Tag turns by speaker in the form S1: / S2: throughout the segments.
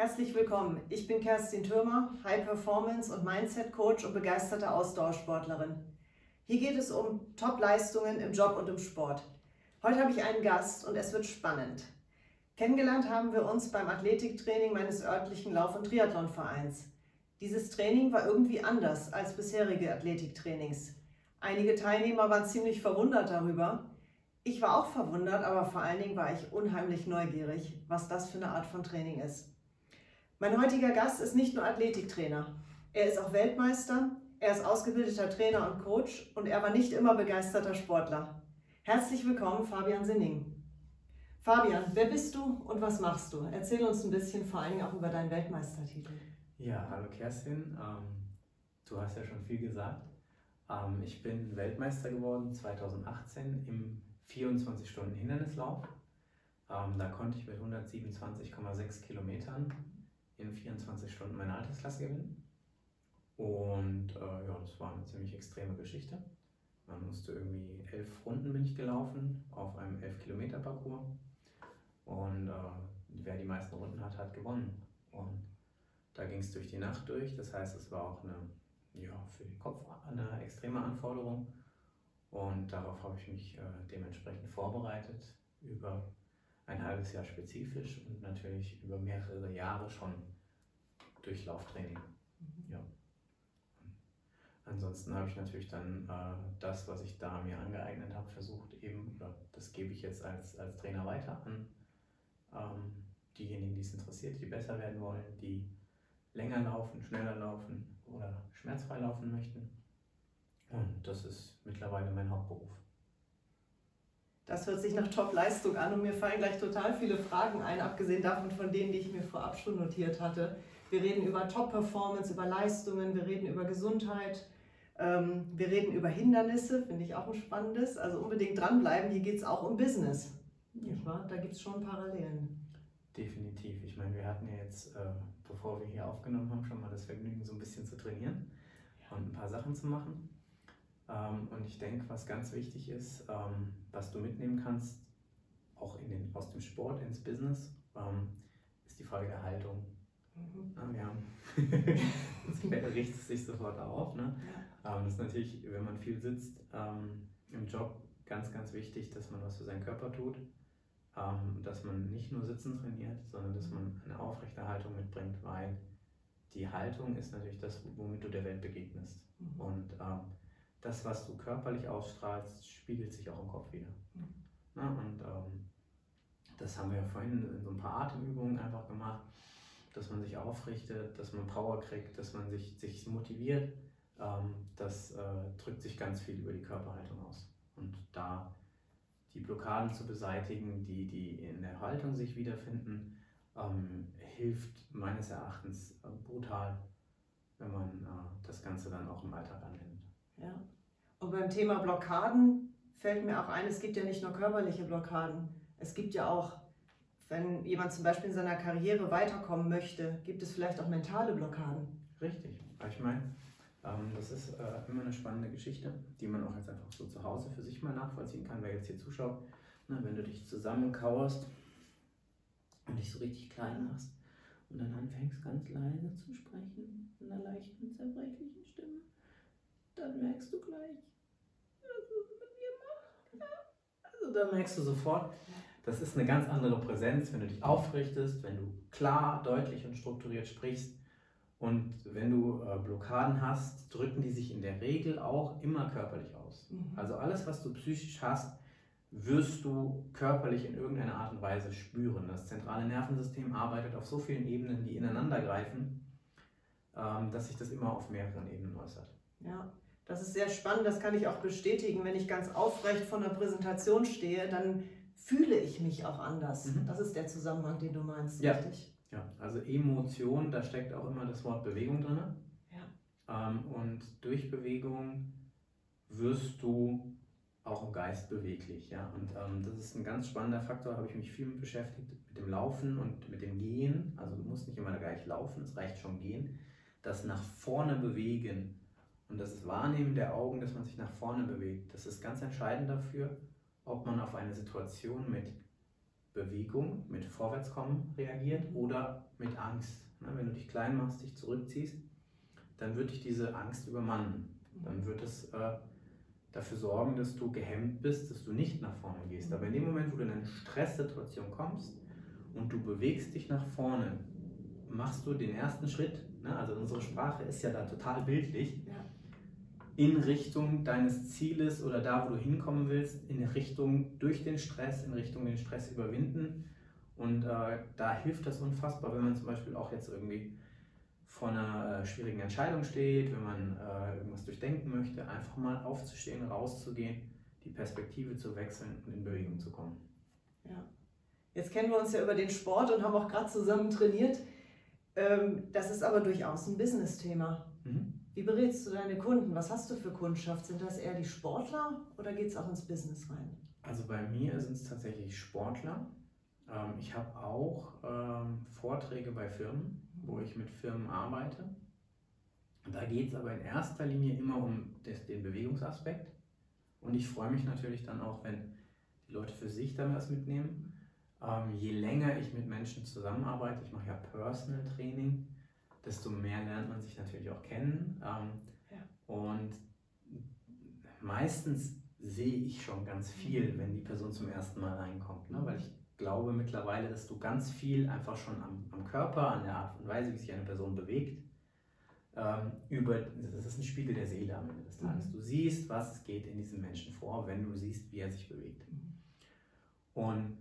S1: Herzlich willkommen. Ich bin Kerstin Thürmer, High Performance und Mindset Coach und begeisterte Ausdauersportlerin. Hier geht es um Top-Leistungen im Job und im Sport. Heute habe ich einen Gast und es wird spannend. Kennengelernt haben wir uns beim Athletiktraining meines örtlichen Lauf- und Triathlonvereins. Dieses Training war irgendwie anders als bisherige Athletiktrainings. Einige Teilnehmer waren ziemlich verwundert darüber. Ich war auch verwundert, aber vor allen Dingen war ich unheimlich neugierig, was das für eine Art von Training ist. Mein heutiger Gast ist nicht nur Athletiktrainer. Er ist auch Weltmeister, er ist ausgebildeter Trainer und Coach und er war nicht immer begeisterter Sportler. Herzlich willkommen, Fabian Sinning. Fabian, wer bist du und was machst du? Erzähl uns ein bisschen vor Dingen auch über deinen Weltmeistertitel.
S2: Ja, hallo Kerstin. Ähm, du hast ja schon viel gesagt. Ähm, ich bin Weltmeister geworden 2018 im 24-Stunden-Hindernislauf. Ähm, da konnte ich mit 127,6 Kilometern in 24 Stunden meine Altersklasse gewinnen. Und äh, ja, das war eine ziemlich extreme Geschichte. Man musste irgendwie elf Runden bin ich gelaufen auf einem 11 Kilometer Parcours. Und äh, wer die meisten Runden hat, hat gewonnen. Und da ging es durch die Nacht durch. Das heißt, es war auch eine, ja, für den Kopf eine extreme Anforderung. Und darauf habe ich mich äh, dementsprechend vorbereitet über ein halbes Jahr spezifisch und natürlich über mehrere Jahre schon durch Lauftraining. Mhm. Ja. Ansonsten habe ich natürlich dann äh, das, was ich da mir angeeignet habe, versucht eben, oder das gebe ich jetzt als, als Trainer weiter an ähm, diejenigen, die es interessiert, die besser werden wollen, die länger laufen, schneller laufen oder schmerzfrei laufen möchten. Und das ist mittlerweile mein Hauptberuf.
S1: Das hört sich nach Top-Leistung an und mir fallen gleich total viele Fragen ein, abgesehen davon von denen, die ich mir vorab schon notiert hatte. Wir reden über Top-Performance, über Leistungen, wir reden über Gesundheit, ähm, wir reden über Hindernisse, finde ich auch ein spannendes. Also unbedingt dranbleiben, hier geht es auch um Business. Wahr? Da gibt es schon Parallelen.
S2: Definitiv. Ich meine, wir hatten ja jetzt, äh, bevor wir hier aufgenommen haben, schon mal das Vergnügen, so ein bisschen zu trainieren ja. und ein paar Sachen zu machen. Ähm, und ich denke, was ganz wichtig ist, ähm, was du mitnehmen kannst, auch den, aus dem Sport ins Business, ähm, ist die Frage der Haltung. Mhm. Ja, wir haben das richtet sich sofort auf. Ne? Ja. das ist natürlich, wenn man viel sitzt im Job, ganz, ganz wichtig, dass man was für seinen Körper tut. dass man nicht nur Sitzen trainiert, sondern dass man eine aufrechte Haltung mitbringt, weil die Haltung ist natürlich das, womit du der Welt begegnest. Mhm. Und ähm, das, was du körperlich ausstrahlst, spiegelt sich auch im Kopf wieder. Mhm. Na, und ähm, das haben wir ja vorhin in so ein paar Atemübungen einfach gemacht, dass man sich aufrichtet, dass man Power kriegt, dass man sich, sich motiviert. Ähm, das äh, drückt sich ganz viel über die Körperhaltung aus. Und da die Blockaden zu beseitigen, die, die in der Haltung sich wiederfinden, ähm, hilft meines Erachtens äh, brutal, wenn man äh, das Ganze dann auch im Alltag anwendet.
S1: Ja. Und beim Thema Blockaden fällt mir auch ein, es gibt ja nicht nur körperliche Blockaden. Es gibt ja auch, wenn jemand zum Beispiel in seiner Karriere weiterkommen möchte, gibt es vielleicht auch mentale Blockaden.
S2: Richtig. Ich meine, ähm, das ist äh, immer eine spannende Geschichte, die man auch jetzt einfach so zu Hause für sich mal nachvollziehen kann, wer jetzt hier zuschaut. Na, wenn du dich zusammenkauerst und dich so richtig klein machst und dann anfängst ganz leise zu sprechen, in einer leichten, zerbrechlichen Stimme, dann merkst du gleich, was es mit dir macht. Also da merkst du sofort, das ist eine ganz andere Präsenz, wenn du dich aufrichtest, wenn du klar, deutlich und strukturiert sprichst. Und wenn du äh, Blockaden hast, drücken die sich in der Regel auch immer körperlich aus. Mhm. Also alles, was du psychisch hast, wirst du körperlich in irgendeiner Art und Weise spüren. Das zentrale Nervensystem arbeitet auf so vielen Ebenen, die ineinander greifen, ähm, dass sich das immer auf mehreren Ebenen äußert.
S1: Ja, das ist sehr spannend, das kann ich auch bestätigen. Wenn ich ganz aufrecht von der Präsentation stehe, dann fühle ich mich auch anders. Mhm. Das ist der Zusammenhang, den du meinst,
S2: ja. richtig? Ja, also Emotion, da steckt auch immer das Wort Bewegung drin. Ja. Ähm, und durch Bewegung wirst du auch im Geist beweglich. Ja? Und ähm, das ist ein ganz spannender Faktor, habe ich mich viel mit beschäftigt, mit dem Laufen und mit dem Gehen. Also du musst nicht immer gleich laufen, es reicht schon gehen. Das nach vorne bewegen und das Wahrnehmen der Augen, dass man sich nach vorne bewegt, das ist ganz entscheidend dafür, ob man auf eine Situation mit Bewegung, mit Vorwärtskommen reagiert oder mit Angst. Ne, wenn du dich klein machst, dich zurückziehst, dann wird dich diese Angst übermannen. Dann wird es äh, dafür sorgen, dass du gehemmt bist, dass du nicht nach vorne gehst. Aber in dem Moment, wo du in eine Stresssituation kommst und du bewegst dich nach vorne, machst du den ersten Schritt. Ne? Also unsere Sprache ist ja da total bildlich. Ja. In Richtung deines Zieles oder da, wo du hinkommen willst, in Richtung durch den Stress, in Richtung den Stress überwinden. Und äh, da hilft das unfassbar, wenn man zum Beispiel auch jetzt irgendwie vor einer äh, schwierigen Entscheidung steht, wenn man äh, irgendwas durchdenken möchte, einfach mal aufzustehen, rauszugehen, die Perspektive zu wechseln und in Bewegung zu kommen.
S1: Ja. Jetzt kennen wir uns ja über den Sport und haben auch gerade zusammen trainiert. Ähm, das ist aber durchaus ein Business-Thema. Mhm. Wie berätst du deine Kunden? Was hast du für Kundschaft? Sind das eher die Sportler oder geht es auch ins Business rein?
S2: Also bei mir sind es tatsächlich Sportler. Ähm, ich habe auch ähm, Vorträge bei Firmen, wo ich mit Firmen arbeite. Da geht es aber in erster Linie immer um den Bewegungsaspekt. Und ich freue mich natürlich dann auch, wenn die Leute für sich dann was mitnehmen. Ähm, je länger ich mit Menschen zusammenarbeite, ich mache ja Personal Training, desto mehr lernt man sich natürlich auch kennen. Ähm, ja. Und meistens sehe ich schon ganz viel, wenn die Person zum ersten Mal reinkommt, ne? weil ich glaube mittlerweile, dass du ganz viel einfach schon am, am Körper, an der Art und Weise, wie sich eine Person bewegt, ähm, über, das ist ein Spiegel der Seele am Ende des Tages. Mhm. Du siehst, was geht in diesem Menschen vor, wenn du siehst, wie er sich bewegt. Mhm. Und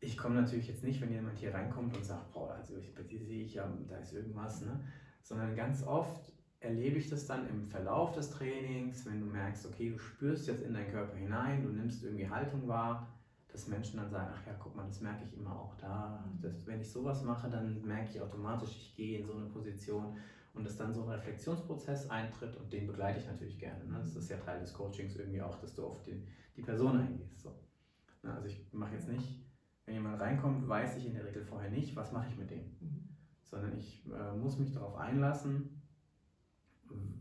S2: ich komme natürlich jetzt nicht, wenn jemand hier reinkommt und sagt, boah, also ich, bei dir sehe ich ja, da ist irgendwas, ne? sondern ganz oft erlebe ich das dann im Verlauf des Trainings, wenn du merkst, okay, du spürst jetzt in deinen Körper hinein, du nimmst irgendwie Haltung wahr, dass Menschen dann sagen, ach ja, guck mal, das merke ich immer auch da. Das, wenn ich sowas mache, dann merke ich automatisch, ich gehe in so eine Position und dass dann so ein Reflexionsprozess eintritt und den begleite ich natürlich gerne. Ne? Das ist ja Teil des Coachings irgendwie auch, dass du auf die, die Person eingehst. So. Ne? Also ich mache jetzt nicht, wenn jemand reinkommt, weiß ich in der Regel vorher nicht, was mache ich mit dem. Mhm. Sondern ich äh, muss mich darauf einlassen,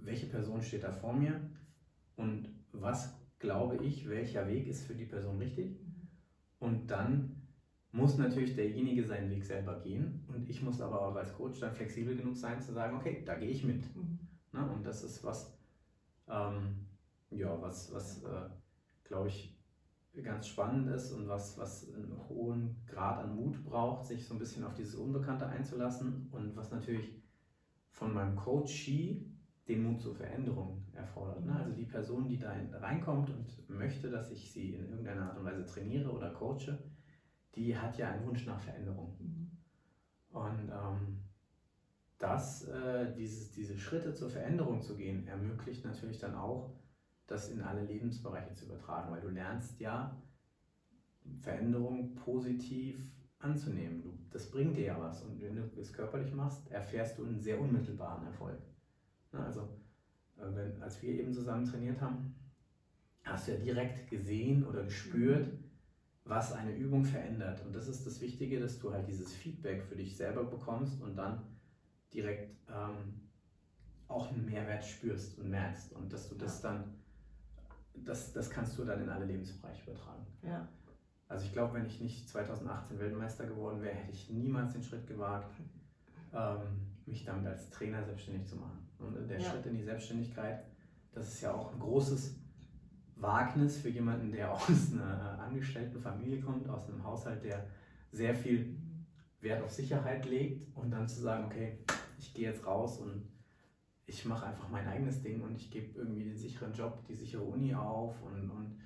S2: welche Person steht da vor mir und was glaube ich, welcher Weg ist für die Person richtig. Und dann muss natürlich derjenige seinen Weg selber gehen und ich muss aber auch als Coach dann flexibel genug sein zu sagen, okay, da gehe ich mit. Mhm. Ne? Und das ist was, ähm, ja, was, was äh, glaube ich, ganz spannend ist und was, was einen hohen Grad an Mut braucht, sich so ein bisschen auf dieses Unbekannte einzulassen und was natürlich von meinem Coachee den Mut zur Veränderung erfordert. Ne? Also die Person, die da reinkommt und möchte, dass ich sie in irgendeiner Art und Weise trainiere oder coache, die hat ja einen Wunsch nach Veränderung. Mhm. Und ähm, das, äh, dieses, diese Schritte zur Veränderung zu gehen, ermöglicht natürlich dann auch, das in alle Lebensbereiche zu übertragen, weil du lernst ja, Veränderung positiv anzunehmen. Du, das bringt dir ja was. Und wenn du es körperlich machst, erfährst du einen sehr unmittelbaren Erfolg. Also, äh, wenn, als wir eben zusammen trainiert haben, hast du ja direkt gesehen oder gespürt, was eine Übung verändert. Und das ist das Wichtige, dass du halt dieses Feedback für dich selber bekommst und dann direkt ähm, auch einen Mehrwert spürst und merkst. Und dass du das dann, das, das kannst du dann in alle Lebensbereiche übertragen.
S1: Ja.
S2: Also ich glaube, wenn ich nicht 2018 Weltmeister geworden wäre, hätte ich niemals den Schritt gewagt, ähm, mich damit als Trainer selbstständig zu machen. Und der ja. Schritt in die Selbstständigkeit, das ist ja auch ein großes Wagnis für jemanden, der aus einer angestellten Familie kommt, aus einem Haushalt, der sehr viel Wert auf Sicherheit legt und dann zu sagen, okay, ich gehe jetzt raus und ich mache einfach mein eigenes Ding und ich gebe irgendwie den sicheren Job, die sichere Uni auf und, und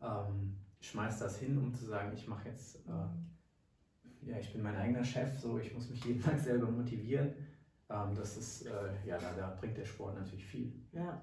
S2: ähm, schmeiß das hin, um zu sagen, ich mache jetzt, äh, ja, ich bin mein eigener Chef, so ich muss mich jeden Tag selber motivieren ähm, das ist, äh, ja, da, da, bringt der Sport natürlich viel.
S1: Ja,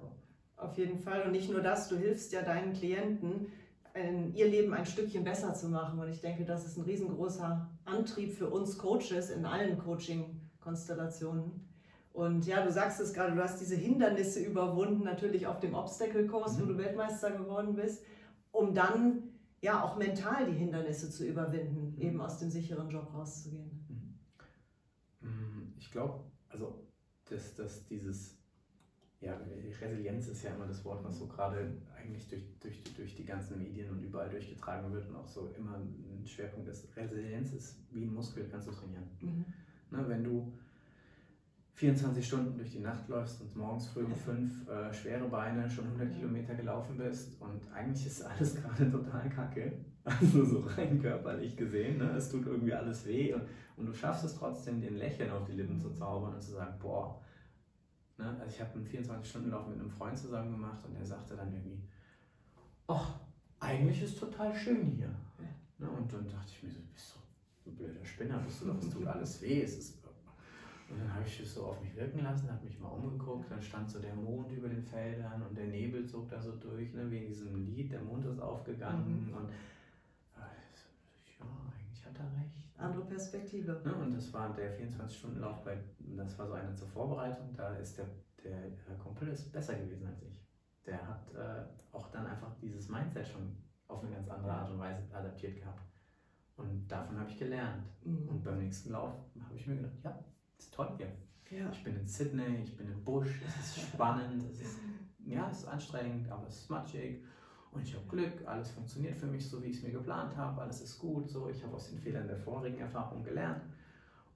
S1: auf jeden Fall. Und nicht nur das, du hilfst ja deinen Klienten, ein, ihr Leben ein Stückchen besser zu machen. Und ich denke, das ist ein riesengroßer Antrieb für uns Coaches in allen Coaching-Konstellationen. Und ja, du sagst es gerade, du hast diese Hindernisse überwunden, natürlich auf dem Obstacle-Kurs, mhm. wo du Weltmeister geworden bist, um dann ja auch mental die Hindernisse zu überwinden, mhm. eben aus dem sicheren Job rauszugehen.
S2: Mhm. Mm, ich glaube, also dass, dass dieses, ja, Resilienz ist ja immer das Wort, was so gerade eigentlich durch, durch, durch die ganzen Medien und überall durchgetragen wird und auch so immer ein Schwerpunkt ist. Resilienz ist wie ein Muskel, kannst du trainieren. Mhm. Ne, wenn du 24 Stunden durch die Nacht läufst und morgens früh um fünf äh, schwere Beine schon 100 Kilometer gelaufen bist und eigentlich ist alles gerade total kacke, also so rein körperlich gesehen, ne? es tut irgendwie alles weh und, und du schaffst es trotzdem, den Lächeln auf die Lippen zu zaubern und zu sagen, boah, ne? also ich habe einen 24-Stunden-Lauf mit einem Freund zusammen gemacht und der sagte dann irgendwie, ach, eigentlich ist total schön hier. Ne? Und dann dachte ich mir so, bist du ein blöder Spinner, bist du doch, es tut alles weh, es ist und dann habe ich das so auf mich wirken lassen, habe mich mal umgeguckt, dann stand so der Mond über den Feldern und der Nebel zog da so durch, ne, wie in diesem Lied, der Mond ist aufgegangen mhm. und ja, eigentlich hat er recht.
S1: Andere Perspektive.
S2: Ne, und das war der 24-Stunden-Lauf, das war so eine zur Vorbereitung, da ist der, der Kumpel ist besser gewesen als ich. Der hat äh, auch dann einfach dieses Mindset schon auf eine ganz andere Art und Weise adaptiert gehabt. Und davon habe ich gelernt. Mhm. Und beim nächsten Lauf habe ich mir gedacht, ja, ist toll hier. Ja. Ich bin in Sydney, ich bin im Busch, es ist spannend, es ist, ja, es ist anstrengend, aber es ist matschig. Und ich habe Glück, alles funktioniert für mich so, wie ich es mir geplant habe, alles ist gut, so. Ich habe aus den Fehlern der vorigen Erfahrung gelernt.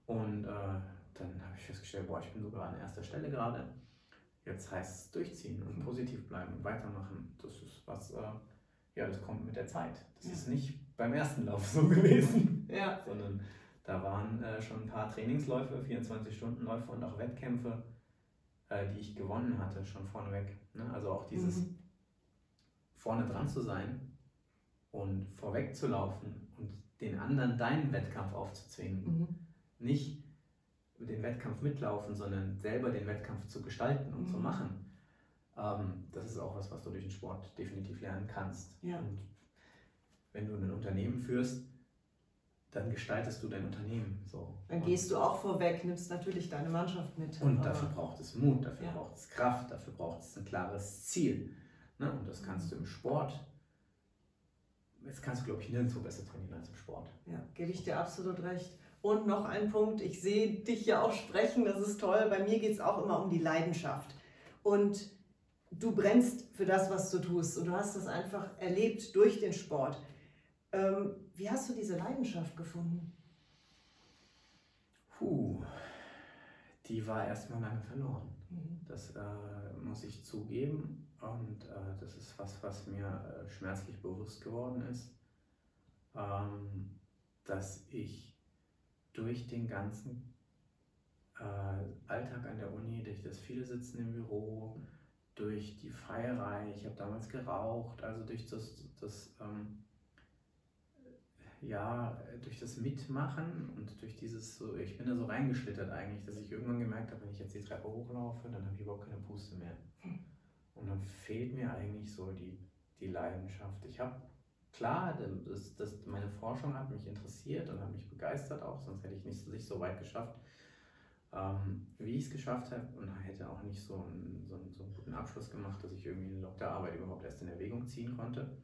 S2: Und äh, dann habe ich festgestellt, boah, ich bin sogar an erster Stelle gerade. Jetzt heißt es durchziehen und positiv bleiben und weitermachen. Das ist was, äh, ja, das kommt mit der Zeit. Das ja. ist nicht beim ersten Lauf so gewesen, ja. sondern da waren äh, schon ein paar Trainingsläufe, 24-Stunden-Läufe und auch Wettkämpfe, äh, die ich gewonnen hatte, schon vorneweg. Ne? Also auch dieses mhm. vorne dran zu sein und vorweg zu laufen und den anderen deinen Wettkampf aufzuzwingen. Mhm. Nicht den Wettkampf mitlaufen, sondern selber den Wettkampf zu gestalten und mhm. zu machen. Ähm, das ist auch was, was du durch den Sport definitiv lernen kannst. Ja. Und wenn du ein Unternehmen führst, dann gestaltest du dein Unternehmen so.
S1: Dann gehst du auch vorweg, nimmst natürlich deine Mannschaft mit.
S2: Und dafür braucht es Mut, dafür ja. braucht es Kraft, dafür braucht es ein klares Ziel. Ne? Und das kannst du im Sport, jetzt kannst du, glaube ich, nirgendwo besser trainieren als im Sport.
S1: Ja, gebe ich dir absolut recht. Und noch ein Punkt, ich sehe dich ja auch sprechen, das ist toll. Bei mir geht es auch immer um die Leidenschaft. Und du brennst für das, was du tust. Und du hast das einfach erlebt durch den Sport. Ähm, wie hast du diese Leidenschaft gefunden?
S2: Puh, die war erstmal lange verloren. Mhm. Das äh, muss ich zugeben. Und äh, das ist was, was mir äh, schmerzlich bewusst geworden ist, ähm, dass ich durch den ganzen äh, Alltag an der Uni, durch das viele Sitzen im Büro, durch die Feierei, ich habe damals geraucht, also durch das, das ähm, ja, durch das Mitmachen und durch dieses so, ich bin da so reingeschlittert eigentlich, dass ich irgendwann gemerkt habe, wenn ich jetzt die Treppe hochlaufe, dann habe ich überhaupt keine Puste mehr. Und dann fehlt mir eigentlich so die, die Leidenschaft. Ich habe, klar, das, das, meine Forschung hat mich interessiert und hat mich begeistert auch, sonst hätte ich nicht, nicht so weit geschafft, ähm, wie ich es geschafft habe und hätte auch nicht so einen, so, einen, so einen guten Abschluss gemacht, dass ich irgendwie eine Doktorarbeit überhaupt erst in Erwägung ziehen konnte.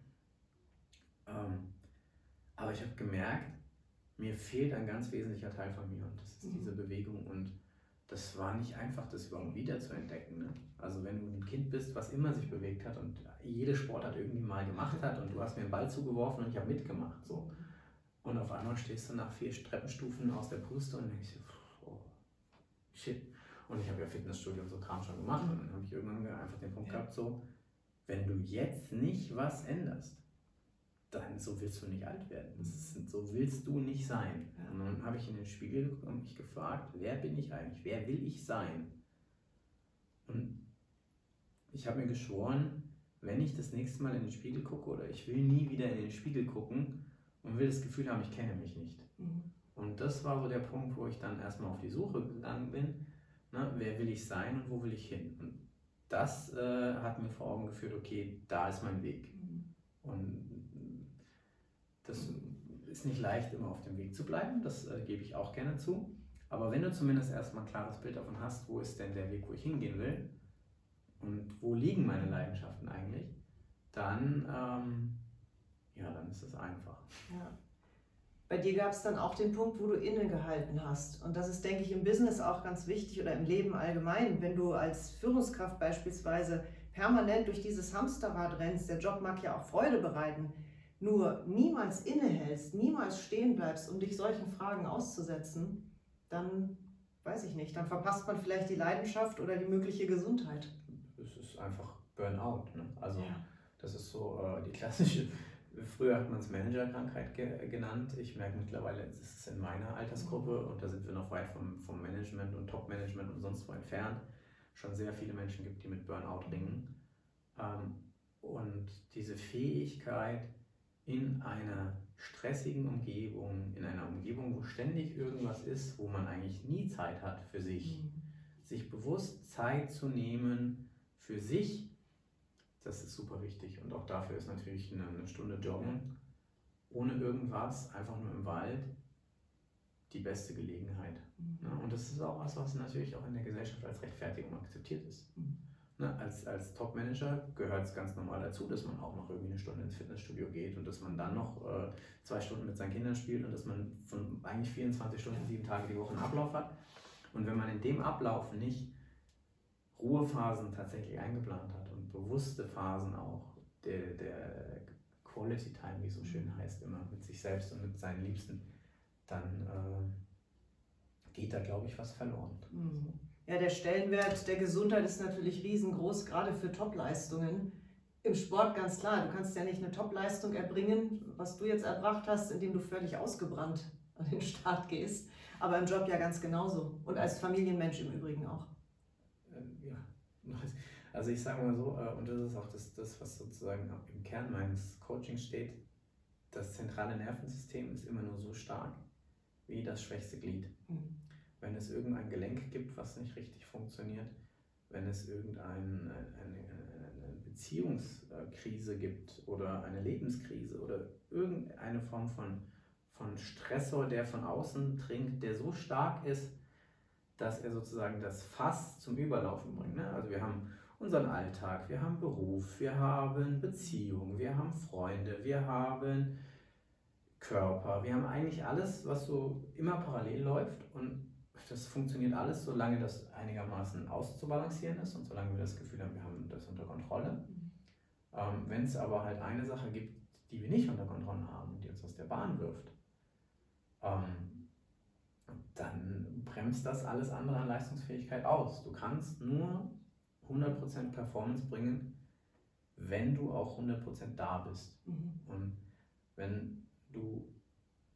S2: Ähm, aber ich habe gemerkt, mir fehlt ein ganz wesentlicher Teil von mir und das ist mhm. diese Bewegung und das war nicht einfach, das überhaupt wieder zu entdecken. Ne? Also wenn du ein Kind bist, was immer sich bewegt hat und jede Sportart irgendwie mal gemacht hat und du hast mir einen Ball zugeworfen und ich habe mitgemacht. So. Und auf einmal stehst du nach vier Treppenstufen aus der Puste und denkst dir, oh, shit. Und ich habe ja Fitnessstudio und so Kram schon gemacht und dann habe ich irgendwann einfach den Punkt gehabt, so, wenn du jetzt nicht was änderst, dann so willst du nicht alt werden. Ist, so willst du nicht sein. Und dann habe ich in den Spiegel geguckt und mich gefragt, wer bin ich eigentlich? Wer will ich sein? Und ich habe mir geschworen, wenn ich das nächste Mal in den Spiegel gucke oder ich will nie wieder in den Spiegel gucken und will das Gefühl haben, ich kenne mich nicht. Mhm. Und das war so der Punkt, wo ich dann erstmal auf die Suche gegangen bin, ne, wer will ich sein und wo will ich hin? Und das äh, hat mir vor Augen geführt, okay, da ist mein Weg. Mhm. Und das ist nicht leicht, immer auf dem Weg zu bleiben, das äh, gebe ich auch gerne zu. Aber wenn du zumindest erstmal ein klares Bild davon hast, wo ist denn der Weg, wo ich hingehen will und wo liegen meine Leidenschaften eigentlich, dann, ähm, ja, dann ist es einfach.
S1: Ja. Bei dir gab es dann auch den Punkt, wo du innegehalten hast. Und das ist, denke ich, im Business auch ganz wichtig oder im Leben allgemein. Wenn du als Führungskraft beispielsweise permanent durch dieses Hamsterrad rennst, der Job mag ja auch Freude bereiten, nur niemals innehältst, niemals stehen bleibst, um dich solchen Fragen auszusetzen, dann weiß ich nicht, dann verpasst man vielleicht die Leidenschaft oder die mögliche Gesundheit.
S2: Es ist einfach Burnout. Ne? Also ja. das ist so äh, die klassische, früher hat man es Managerkrankheit ge genannt. Ich merke mittlerweile, es ist in meiner Altersgruppe und da sind wir noch weit vom, vom Management und Top-Management und sonst wo entfernt, schon sehr viele Menschen gibt, die mit Burnout ringen. Ähm, und diese Fähigkeit, in einer stressigen Umgebung, in einer Umgebung, wo ständig irgendwas ist, wo man eigentlich nie Zeit hat für sich, mhm. sich bewusst Zeit zu nehmen für sich, das ist super wichtig. Und auch dafür ist natürlich eine, Stunde Joggen ohne irgendwas, einfach nur im Wald, die beste Gelegenheit. Mhm. Und das ist auch was, was natürlich auch in der Gesellschaft als Rechtfertigung akzeptiert ist. Mhm. Ne, als, als Top-Manager gehört es ganz normal dazu, dass man auch noch irgendwie eine Stunde ins Fitnessstudio geht und dass man dann noch äh, zwei Stunden mit seinen Kindern spielt und dass man von eigentlich 24 Stunden, sieben Tage die Woche einen Ablauf hat. Und wenn man in dem Ablauf nicht Ruhephasen tatsächlich eingeplant hat und bewusste Phasen auch der, der Quality Time, wie es so schön heißt, immer mit sich selbst und mit seinen Liebsten, dann äh, geht da, glaube ich, was verloren. Mhm.
S1: Ja, der Stellenwert der Gesundheit ist natürlich riesengroß, gerade für Topleistungen. Im Sport ganz klar, du kannst ja nicht eine Topleistung erbringen, was du jetzt erbracht hast, indem du völlig ausgebrannt an den Start gehst. Aber im Job ja ganz genauso. Und als Familienmensch im Übrigen auch.
S2: Ähm, ja, also ich sage mal so, äh, und das ist auch das, das, was sozusagen im Kern meines Coachings steht, das zentrale Nervensystem ist immer nur so stark wie das schwächste Glied. Mhm wenn es irgendein Gelenk gibt, was nicht richtig funktioniert, wenn es irgendeine eine, eine Beziehungskrise gibt oder eine Lebenskrise oder irgendeine Form von, von Stressor, der von außen dringt, der so stark ist, dass er sozusagen das Fass zum Überlaufen bringt. Ne? Also wir haben unseren Alltag, wir haben Beruf, wir haben Beziehung, wir haben Freunde, wir haben Körper, wir haben eigentlich alles, was so immer parallel läuft und das funktioniert alles, solange das einigermaßen auszubalancieren ist und solange wir das Gefühl haben, wir haben das unter Kontrolle. Mhm. Ähm, Wenn es aber halt eine Sache gibt, die wir nicht unter Kontrolle haben, die uns aus der Bahn wirft, ähm, dann bremst das alles andere an Leistungsfähigkeit aus. Du kannst nur 100% Performance bringen, wenn du auch 100% da bist. Mhm. Und wenn du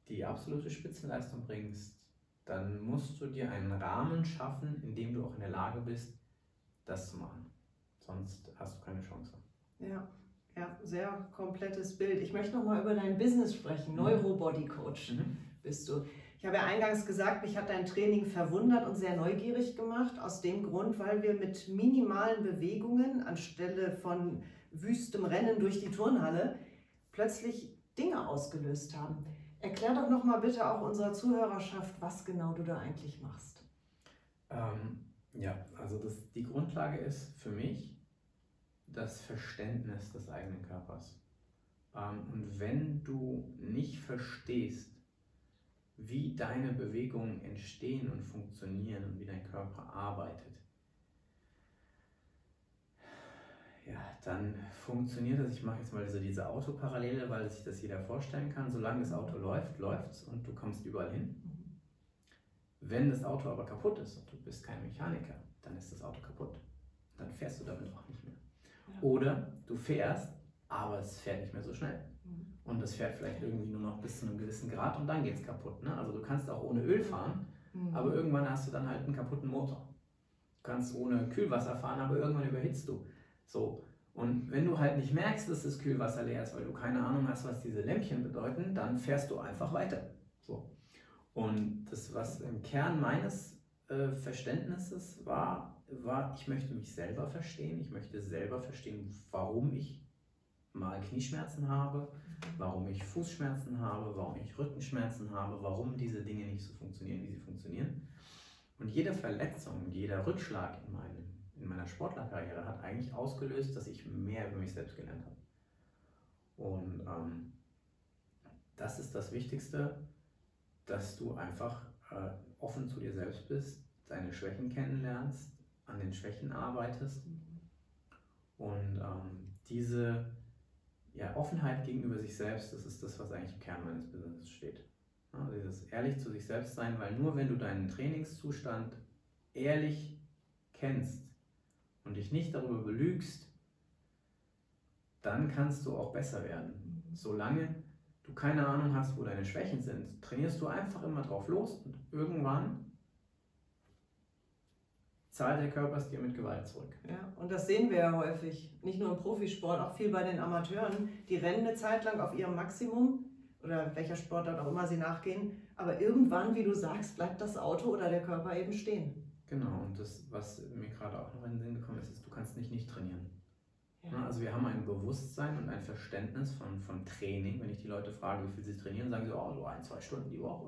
S2: die absolute Spitzenleistung bringst, dann musst du dir einen Rahmen schaffen, in dem du auch in der Lage bist, das zu machen. Sonst hast du keine Chance.
S1: Ja, ja, sehr komplettes Bild. Ich möchte noch mal über dein Business sprechen. Mhm. Neurobody Coach mhm. bist du. Ich habe ja eingangs gesagt, mich hat dein Training verwundert und sehr neugierig gemacht, aus dem Grund, weil wir mit minimalen Bewegungen anstelle von wüstem Rennen durch die Turnhalle plötzlich Dinge ausgelöst haben. Erklär doch noch mal bitte auch unserer Zuhörerschaft, was genau du da eigentlich machst.
S2: Ähm, ja, also das, die Grundlage ist für mich das Verständnis des eigenen Körpers. Ähm, und wenn du nicht verstehst, wie deine Bewegungen entstehen und funktionieren und wie dein Körper arbeitet, ja, dann funktioniert das. Ich mache jetzt mal so diese Autoparallele, weil sich das jeder vorstellen kann. Solange das Auto läuft, läuft es und du kommst überall hin. Wenn das Auto aber kaputt ist und du bist kein Mechaniker, dann ist das Auto kaputt. Dann fährst du damit auch nicht mehr. Ja. Oder du fährst, aber es fährt nicht mehr so schnell. Mhm. Und es fährt vielleicht irgendwie nur noch bis zu einem gewissen Grad und dann geht es kaputt. Ne? Also du kannst auch ohne Öl fahren, mhm. aber irgendwann hast du dann halt einen kaputten Motor. Du kannst ohne Kühlwasser fahren, aber irgendwann überhitzt du. So. Und wenn du halt nicht merkst, dass das Kühlwasser leer ist, weil du keine Ahnung hast, was diese Lämpchen bedeuten, dann fährst du einfach weiter. So. Und das, was im Kern meines äh, Verständnisses war, war, ich möchte mich selber verstehen. Ich möchte selber verstehen, warum ich mal Knieschmerzen habe, warum ich Fußschmerzen habe, warum ich Rückenschmerzen habe, warum diese Dinge nicht so funktionieren, wie sie funktionieren. Und jede Verletzung, jeder Rückschlag in meinem in meiner Sportlerkarriere hat eigentlich ausgelöst, dass ich mehr über mich selbst gelernt habe. Und ähm, das ist das Wichtigste, dass du einfach äh, offen zu dir selbst bist, deine Schwächen kennenlernst, an den Schwächen arbeitest und ähm, diese ja, Offenheit gegenüber sich selbst, das ist das, was eigentlich im Kern meines Businesses steht. Ja, dieses ehrlich zu sich selbst sein, weil nur wenn du deinen Trainingszustand ehrlich kennst und dich nicht darüber belügst, dann kannst du auch besser werden. Solange du keine Ahnung hast, wo deine Schwächen sind, trainierst du einfach immer drauf los und irgendwann zahlt der Körper es dir mit Gewalt zurück.
S1: Ja, und das sehen wir ja häufig, nicht nur im Profisport, auch viel bei den Amateuren. Die rennen eine Zeit lang auf ihrem Maximum oder welcher Sportart auch immer sie nachgehen, aber irgendwann, wie du sagst, bleibt das Auto oder der Körper eben stehen.
S2: Genau, und das, was mir gerade auch noch in den Sinn gekommen ist, ist, du kannst nicht nicht trainieren. Ja. Also wir haben ein Bewusstsein und ein Verständnis von, von Training. Wenn ich die Leute frage, wie viel sie trainieren, sagen sie, oh, so ein, zwei Stunden die Woche,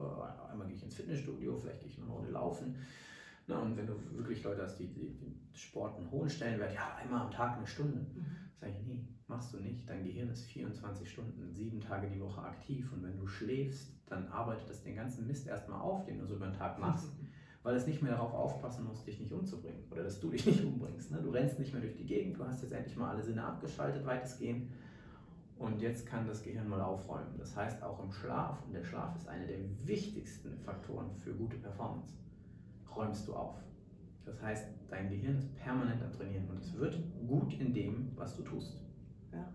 S2: einmal gehe ich ins Fitnessstudio, vielleicht gehe ich eine Runde laufen. Na, und wenn du wirklich Leute hast, die, die, die Sport einen hohen Stellenwert, ja, einmal am Tag eine Stunde, mhm. sage ich, nee, machst du nicht. Dein Gehirn ist 24 Stunden, sieben Tage die Woche aktiv und wenn du schläfst, dann arbeitet das den ganzen Mist erstmal auf, den du so über den Tag machst. weil es nicht mehr darauf aufpassen muss, dich nicht umzubringen oder dass du dich nicht umbringst. Ne? Du rennst nicht mehr durch die Gegend, du hast jetzt endlich mal alle Sinne abgeschaltet, weitestgehend. Und jetzt kann das Gehirn mal aufräumen. Das heißt auch im Schlaf, und der Schlaf ist einer der wichtigsten Faktoren für gute Performance, räumst du auf. Das heißt, dein Gehirn ist permanent am Trainieren und es wird gut in dem, was du tust. Ja.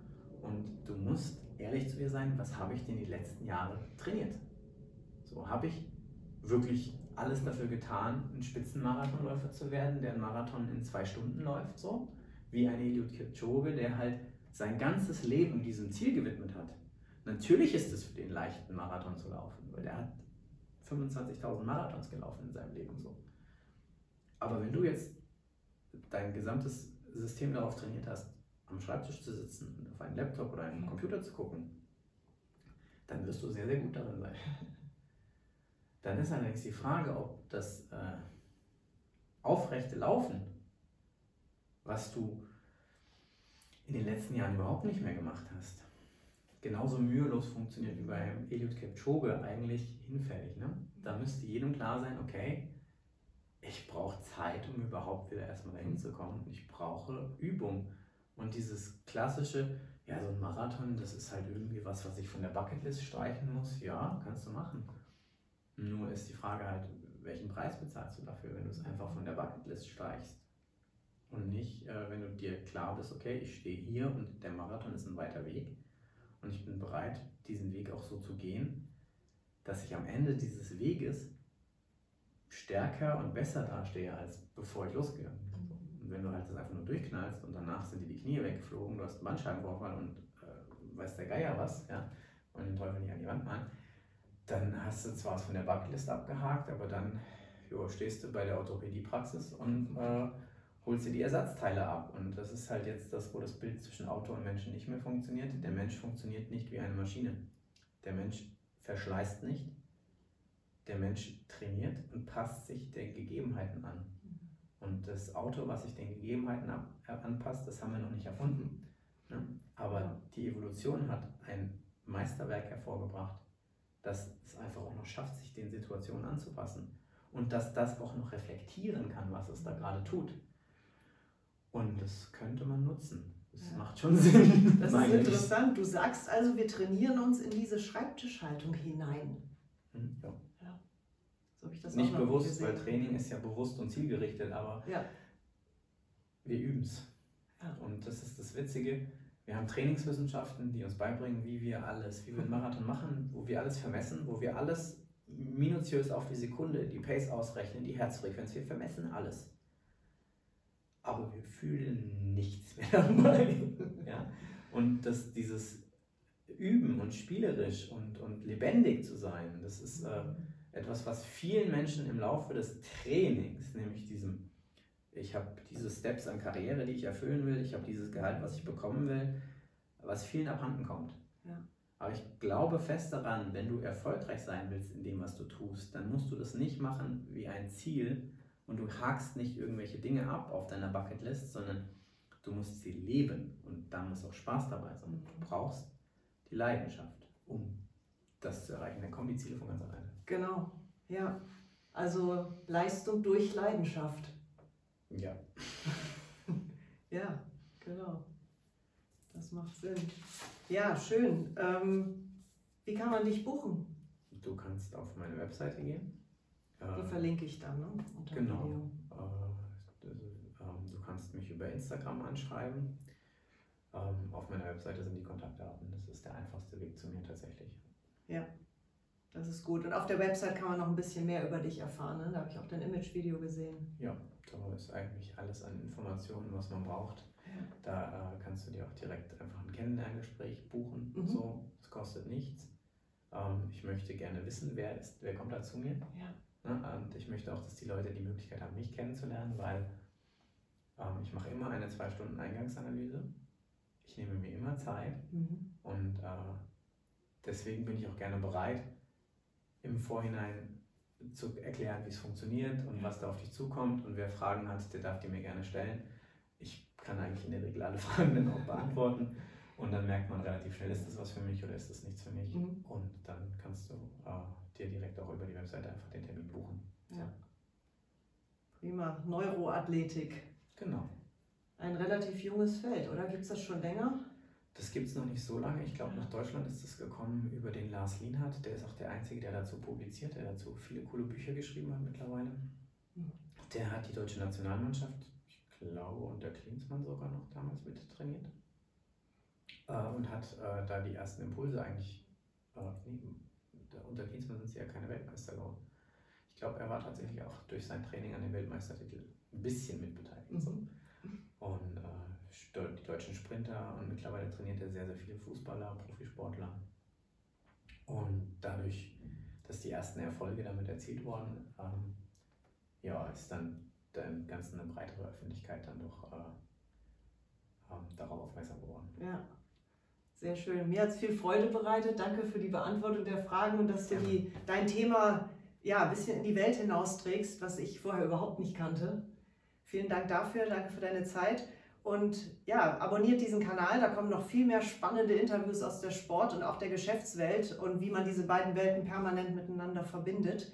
S2: Und du musst ehrlich zu dir sein, was habe ich denn die letzten Jahre trainiert? So habe ich wirklich alles dafür getan, ein Spitzenmarathonläufer zu werden, der einen Marathon in zwei Stunden läuft, so wie ein Eliud Kipchoge, der halt sein ganzes Leben diesem Ziel gewidmet hat. Natürlich ist es für den leichten Marathon zu laufen, weil der hat 25.000 Marathons gelaufen in seinem Leben so. Aber wenn du jetzt dein gesamtes System darauf trainiert hast, am Schreibtisch zu sitzen und auf einen Laptop oder einen Computer zu gucken, dann wirst du sehr, sehr gut darin sein. Dann ist allerdings die Frage, ob das äh, aufrechte Laufen, was du in den letzten Jahren überhaupt nicht mehr gemacht hast, genauso mühelos funktioniert wie beim Eliud Kipchoge eigentlich hinfällig. Ne? Da müsste jedem klar sein, okay, ich brauche Zeit, um überhaupt wieder erstmal dahin zu kommen. Ich brauche Übung. Und dieses klassische, ja, so ein Marathon, das ist halt irgendwie was, was ich von der Bucketlist streichen muss. Ja, kannst du machen. Nur ist die Frage halt, welchen Preis bezahlst du dafür, wenn du es einfach von der Bucketlist streichst? Und nicht, äh, wenn du dir klar bist, okay, ich stehe hier und der Marathon ist ein weiter Weg und ich bin bereit, diesen Weg auch so zu gehen, dass ich am Ende dieses Weges stärker und besser dastehe, als bevor ich losgehe. Und wenn du halt das einfach nur durchknallst und danach sind dir die Knie weggeflogen, du hast einen Bandscheibenvorfall und äh, weiß der Geier was, ja, und den Teufel nicht an die Wand malen, dann hast du zwar was von der Bucketlist abgehakt, aber dann jo, stehst du bei der Orthopädiepraxis und äh, holst dir die Ersatzteile ab. Und das ist halt jetzt das, wo das Bild zwischen Auto und Menschen nicht mehr funktioniert. Der Mensch funktioniert nicht wie eine Maschine. Der Mensch verschleißt nicht. Der Mensch trainiert und passt sich den Gegebenheiten an. Und das Auto, was sich den Gegebenheiten äh, anpasst, das haben wir noch nicht erfunden. Ne? Aber die Evolution hat ein Meisterwerk hervorgebracht, dass es einfach auch noch schafft, sich den Situationen anzupassen und dass das auch noch reflektieren kann, was es da gerade tut. Und das könnte man nutzen. Das ja. macht schon Sinn.
S1: Das ist interessant. Du sagst also, wir trainieren uns in diese Schreibtischhaltung hinein.
S2: Hm, ja. ja. So ich das Nicht bewusst, gesehen. weil Training ist ja bewusst und zielgerichtet, aber ja. wir üben es. Ja. Und das ist das Witzige wir haben Trainingswissenschaften, die uns beibringen, wie wir alles, wie wir einen Marathon machen, wo wir alles vermessen, wo wir alles minutiös auf die Sekunde, die Pace ausrechnen, die Herzfrequenz, wir vermessen alles. Aber wir fühlen nichts mehr dabei. ja? Und dass dieses Üben und spielerisch und, und lebendig zu sein, das ist äh, etwas, was vielen Menschen im Laufe des Trainings, nämlich diesem ich habe diese Steps an Karriere, die ich erfüllen will, ich habe dieses Gehalt, was ich bekommen will, was vielen abhanden kommt. Ja. Aber ich glaube fest daran, wenn du erfolgreich sein willst in dem, was du tust, dann musst du das nicht machen wie ein Ziel und du hakst nicht irgendwelche Dinge ab auf deiner Bucketlist, sondern du musst sie leben und da muss auch Spaß dabei sein. Du brauchst die Leidenschaft, um das zu erreichen. Dann kommen die Ziele von ganz alleine.
S1: Genau, ja. Also Leistung durch Leidenschaft.
S2: Ja.
S1: ja, genau. Das macht Sinn. Ja, schön. Ähm, wie kann man dich buchen?
S2: Du kannst auf meine Webseite gehen.
S1: Die äh, verlinke ich dann, ne?
S2: Unter genau. Äh, ähm, du kannst mich über Instagram anschreiben. Ähm, auf meiner Webseite sind die Kontaktdaten. Das ist der einfachste Weg zu mir tatsächlich.
S1: Ja, das ist gut. Und auf der Website kann man noch ein bisschen mehr über dich erfahren. Ne? Da habe ich auch dein Image-Video gesehen.
S2: Ja, da ist eigentlich alles an Informationen, was man braucht. Da äh, kannst du dir auch direkt einfach ein Kennenlerngespräch buchen. Mhm. So, es kostet nichts. Ähm, ich möchte gerne wissen, wer ist, wer kommt da zu mir. Ja. Ne? Und ich möchte auch, dass die Leute die Möglichkeit haben, mich kennenzulernen, weil ähm, ich mache immer eine zwei Stunden Eingangsanalyse. Ich nehme mir immer Zeit mhm. und äh, deswegen bin ich auch gerne bereit, im Vorhinein zu erklären, wie es funktioniert und was da auf dich zukommt. Und wer Fragen hat, der darf die mir gerne stellen. Ich kann eigentlich in der Regel alle Fragen dann auch beantworten. Und dann merkt man relativ schnell, ist das was für mich oder ist das nichts für mich. Mhm. Und dann kannst du äh, dir direkt auch über die Webseite einfach den Termin buchen. Ja.
S1: Prima. Neuroathletik.
S2: Genau.
S1: Ein relativ junges Feld, oder? Gibt es das schon länger?
S2: Das gibt es noch nicht so lange. Ich glaube, nach Deutschland ist es gekommen über den Lars Lienhardt. Der ist auch der Einzige, der dazu publiziert, der dazu viele coole Bücher geschrieben hat mittlerweile. Mhm. Der hat die deutsche Nationalmannschaft, ich glaube, unter Klinsmann sogar noch damals mit trainiert. Äh, und hat äh, da die ersten Impulse eigentlich, äh, nee, unter Klinsmann sind sie ja keine Weltmeister geworden. Ich glaube, er war tatsächlich auch durch sein Training an den Weltmeistertitel ein bisschen mitbeteiligt. Mhm. Und äh, die deutschen Sprinter und mittlerweile trainiert er sehr, sehr viele Fußballer, Profisportler. Und dadurch, dass die ersten Erfolge damit erzielt wurden, ähm, ja, ist dann dem Ganzen eine breitere Öffentlichkeit dann doch äh, ähm, darauf aufmerksam geworden.
S1: Ja, sehr schön. Mir hat es viel Freude bereitet. Danke für die Beantwortung der Fragen und dass du die, dein Thema ja, ein bisschen in die Welt hinausträgst, was ich vorher überhaupt nicht kannte. Vielen Dank dafür, danke für deine Zeit. Und ja, abonniert diesen Kanal, da kommen noch viel mehr spannende Interviews aus der Sport- und auch der Geschäftswelt und wie man diese beiden Welten permanent miteinander verbindet.